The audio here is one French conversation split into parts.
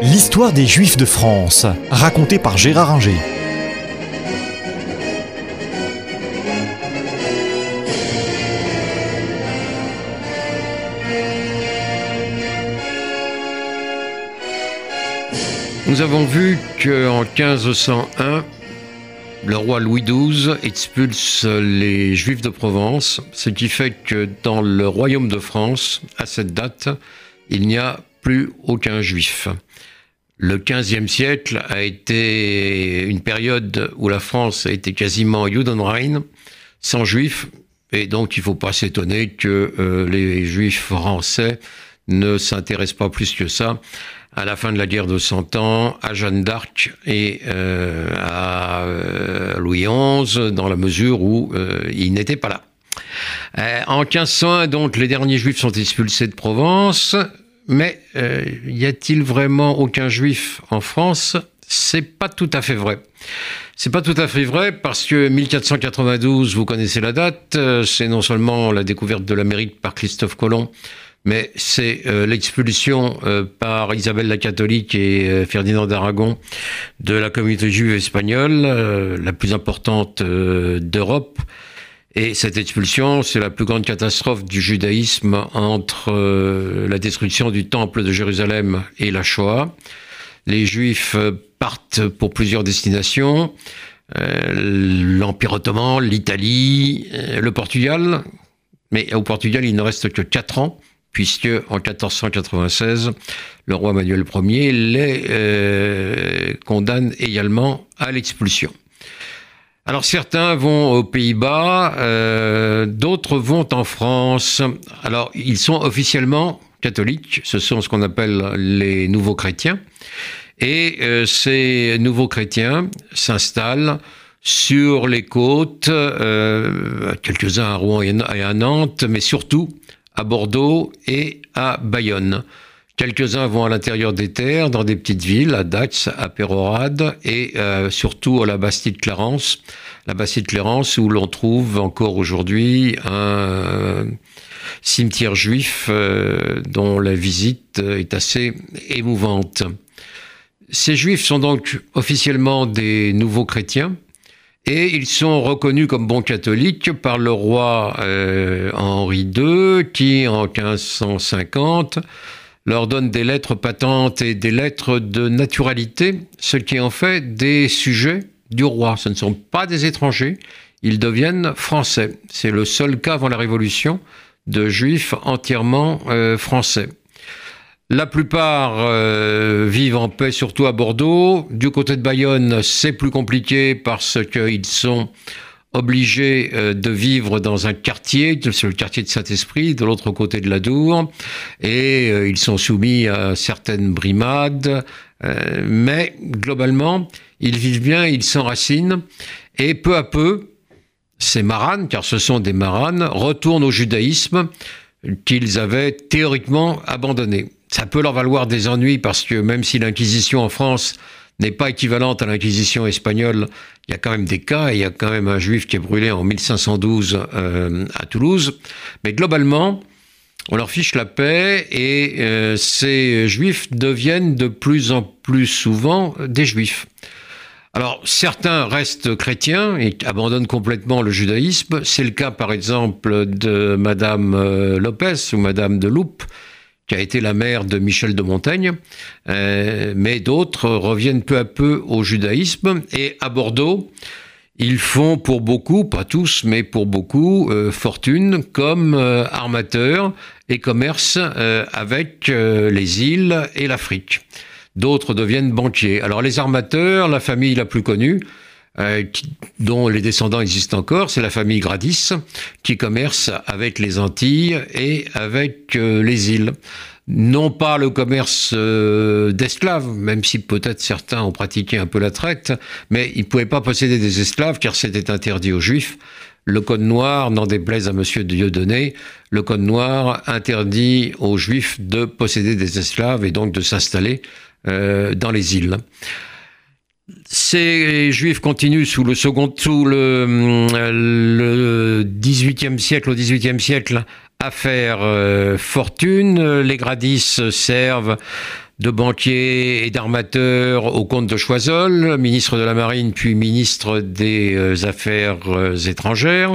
L'histoire des Juifs de France, racontée par Gérard Inger. Nous avons vu qu'en 1501, le roi Louis XII expulse les Juifs de Provence, ce qui fait que dans le royaume de France, à cette date, il n'y a plus aucun Juif. Le XVe siècle a été une période où la France a été quasiment Judenrein, sans Juifs, et donc il ne faut pas s'étonner que euh, les Juifs français ne s'intéressent pas plus que ça à la fin de la guerre de Cent Ans, à Jeanne d'Arc et euh, à euh, Louis XI, dans la mesure où euh, il n'était pas là. en 1501, donc, les derniers juifs sont expulsés de Provence, mais y a-t-il vraiment aucun juif en France? C'est pas tout à fait vrai. C'est pas tout à fait vrai parce que 1492, vous connaissez la date, c'est non seulement la découverte de l'Amérique par Christophe Colomb, mais c'est euh, l'expulsion euh, par Isabelle la catholique et euh, Ferdinand d'Aragon de la communauté juive espagnole, la plus importante d'Europe. Et cette expulsion, c'est la plus grande catastrophe du judaïsme entre la destruction du temple de Jérusalem et la Shoah. Les juifs partent pour plusieurs destinations. L'Empire ottoman, l'Italie, le Portugal. Mais au Portugal, il ne reste que quatre ans puisque en 1496, le roi Manuel Ier les euh, condamne également à l'expulsion. Alors certains vont aux Pays-Bas, euh, d'autres vont en France. Alors ils sont officiellement catholiques, ce sont ce qu'on appelle les nouveaux chrétiens. Et euh, ces nouveaux chrétiens s'installent sur les côtes, quelques-uns à Rouen et à Nantes, mais surtout à Bordeaux et à Bayonne. Quelques-uns vont à l'intérieur des terres, dans des petites villes, à Dax, à Pérorade et euh, surtout à la Bastide-Clarence. La Bastide-Clarence où l'on trouve encore aujourd'hui un euh, cimetière juif euh, dont la visite est assez émouvante. Ces juifs sont donc officiellement des nouveaux chrétiens, et ils sont reconnus comme bons catholiques par le roi Henri II, qui en 1550 leur donne des lettres patentes et des lettres de naturalité, ce qui en fait des sujets du roi. Ce ne sont pas des étrangers, ils deviennent français. C'est le seul cas avant la Révolution de juifs entièrement euh, français. La plupart euh, vivent en paix, surtout à Bordeaux. Du côté de Bayonne, c'est plus compliqué parce qu'ils sont obligés euh, de vivre dans un quartier, c'est le quartier de Saint-Esprit, de l'autre côté de la Dour, et euh, ils sont soumis à certaines brimades, mais globalement, ils vivent bien, ils s'enracinent, et peu à peu, ces maranes, car ce sont des maranes, retournent au judaïsme qu'ils avaient théoriquement abandonné. Ça peut leur valoir des ennuis parce que même si l'Inquisition en France n'est pas équivalente à l'Inquisition espagnole, il y a quand même des cas, il y a quand même un juif qui est brûlé en 1512 euh, à Toulouse. Mais globalement, on leur fiche la paix et euh, ces juifs deviennent de plus en plus souvent des juifs. Alors certains restent chrétiens et abandonnent complètement le judaïsme. C'est le cas par exemple de Madame euh, Lopez ou Madame de Loupe, qui a été la mère de Michel de Montaigne, euh, mais d'autres reviennent peu à peu au judaïsme. Et à Bordeaux, ils font pour beaucoup, pas tous, mais pour beaucoup, euh, fortune comme euh, armateurs et commerce avec les îles et l'Afrique. D'autres deviennent banquiers. Alors les armateurs, la famille la plus connue, euh, dont les descendants existent encore, c'est la famille Gradis, qui commerce avec les Antilles et avec euh, les îles. Non pas le commerce euh, d'esclaves, même si peut-être certains ont pratiqué un peu la traite, mais ils ne pouvaient pas posséder des esclaves car c'était interdit aux juifs. Le code noir, n'en déplaise à monsieur Dieudonné, le code noir interdit aux juifs de posséder des esclaves et donc de s'installer dans les îles. Ces juifs continuent sous le second, sous le, le 18e siècle, au 18e siècle, à faire euh, fortune. Les gradis servent de banquier et d'armateur au comte de Choiseul, ministre de la Marine puis ministre des euh, Affaires euh, étrangères.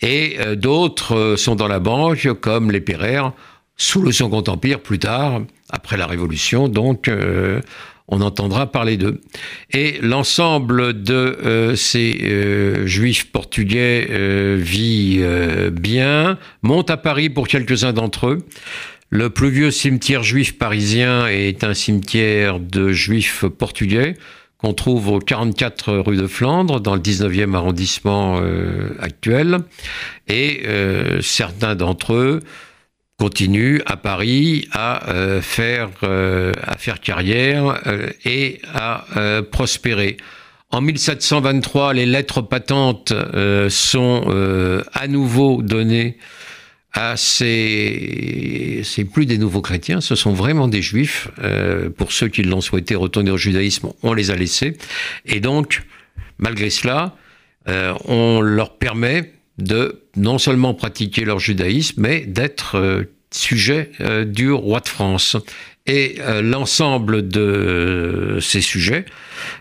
Et euh, d'autres sont dans la banque, comme les Pereire, sous le Second Empire plus tard, après la Révolution. Donc, on entendra parler d'eux. Et l'ensemble de ces juifs portugais vit bien, monte à Paris pour quelques-uns d'entre eux. Le plus vieux cimetière juif parisien est un cimetière de juifs portugais qu'on trouve au 44 rue de Flandre, dans le 19e arrondissement euh, actuel. Et euh, certains d'entre eux continuent à Paris à, euh, faire, à faire carrière et à prospérer. En 1723, les lettres patentes sont à nouveau données ah, c'est plus des nouveaux chrétiens, ce sont vraiment des juifs. Euh, pour ceux qui l'ont souhaité retourner au judaïsme, on les a laissés. Et donc, malgré cela, euh, on leur permet de non seulement pratiquer leur judaïsme, mais d'être euh, sujet du roi de France. Et l'ensemble de ces sujets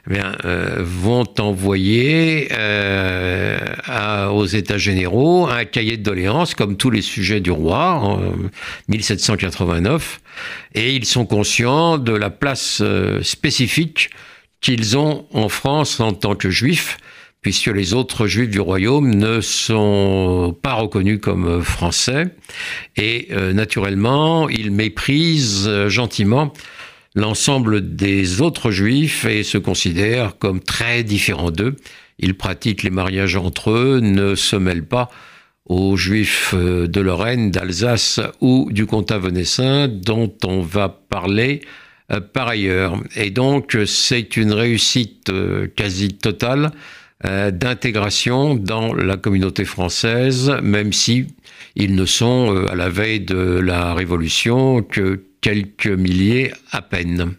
eh euh, vont envoyer euh, aux États généraux un cahier de doléances, comme tous les sujets du roi, en 1789, et ils sont conscients de la place euh, spécifique qu'ils ont en France en tant que juifs, puisque les autres juifs du royaume ne sont pas reconnus comme français, et naturellement, ils méprisent gentiment l'ensemble des autres juifs et se considèrent comme très différents d'eux. Ils pratiquent les mariages entre eux, ne se mêlent pas aux juifs euh, de Lorraine, d'Alsace ou du comtat venessin dont on va parler euh, par ailleurs. Et donc c'est une réussite euh, quasi totale d'intégration dans la communauté française, même si ils ne sont à la veille de la Révolution que quelques milliers à peine.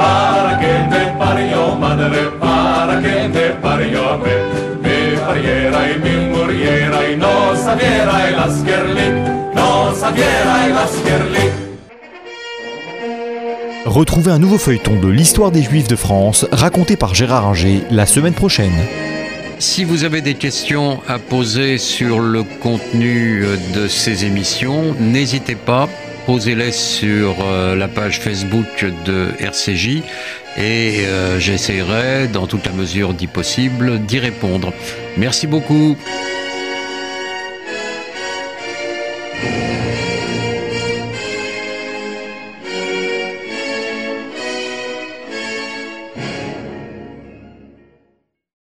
Para que me parió madre, para que me parió me, me pariera y me muriera y no sabiera el askerli, no sabiera el askerli. Retrouvez un nouveau feuilleton de l'histoire des Juifs de France raconté par Gérard Inger la semaine prochaine. Si vous avez des questions à poser sur le contenu euh, de ces émissions, n'hésitez pas, posez-les sur euh, la page Facebook de RCJ et euh, j'essaierai, dans toute la mesure dit possible, d'y répondre. Merci beaucoup.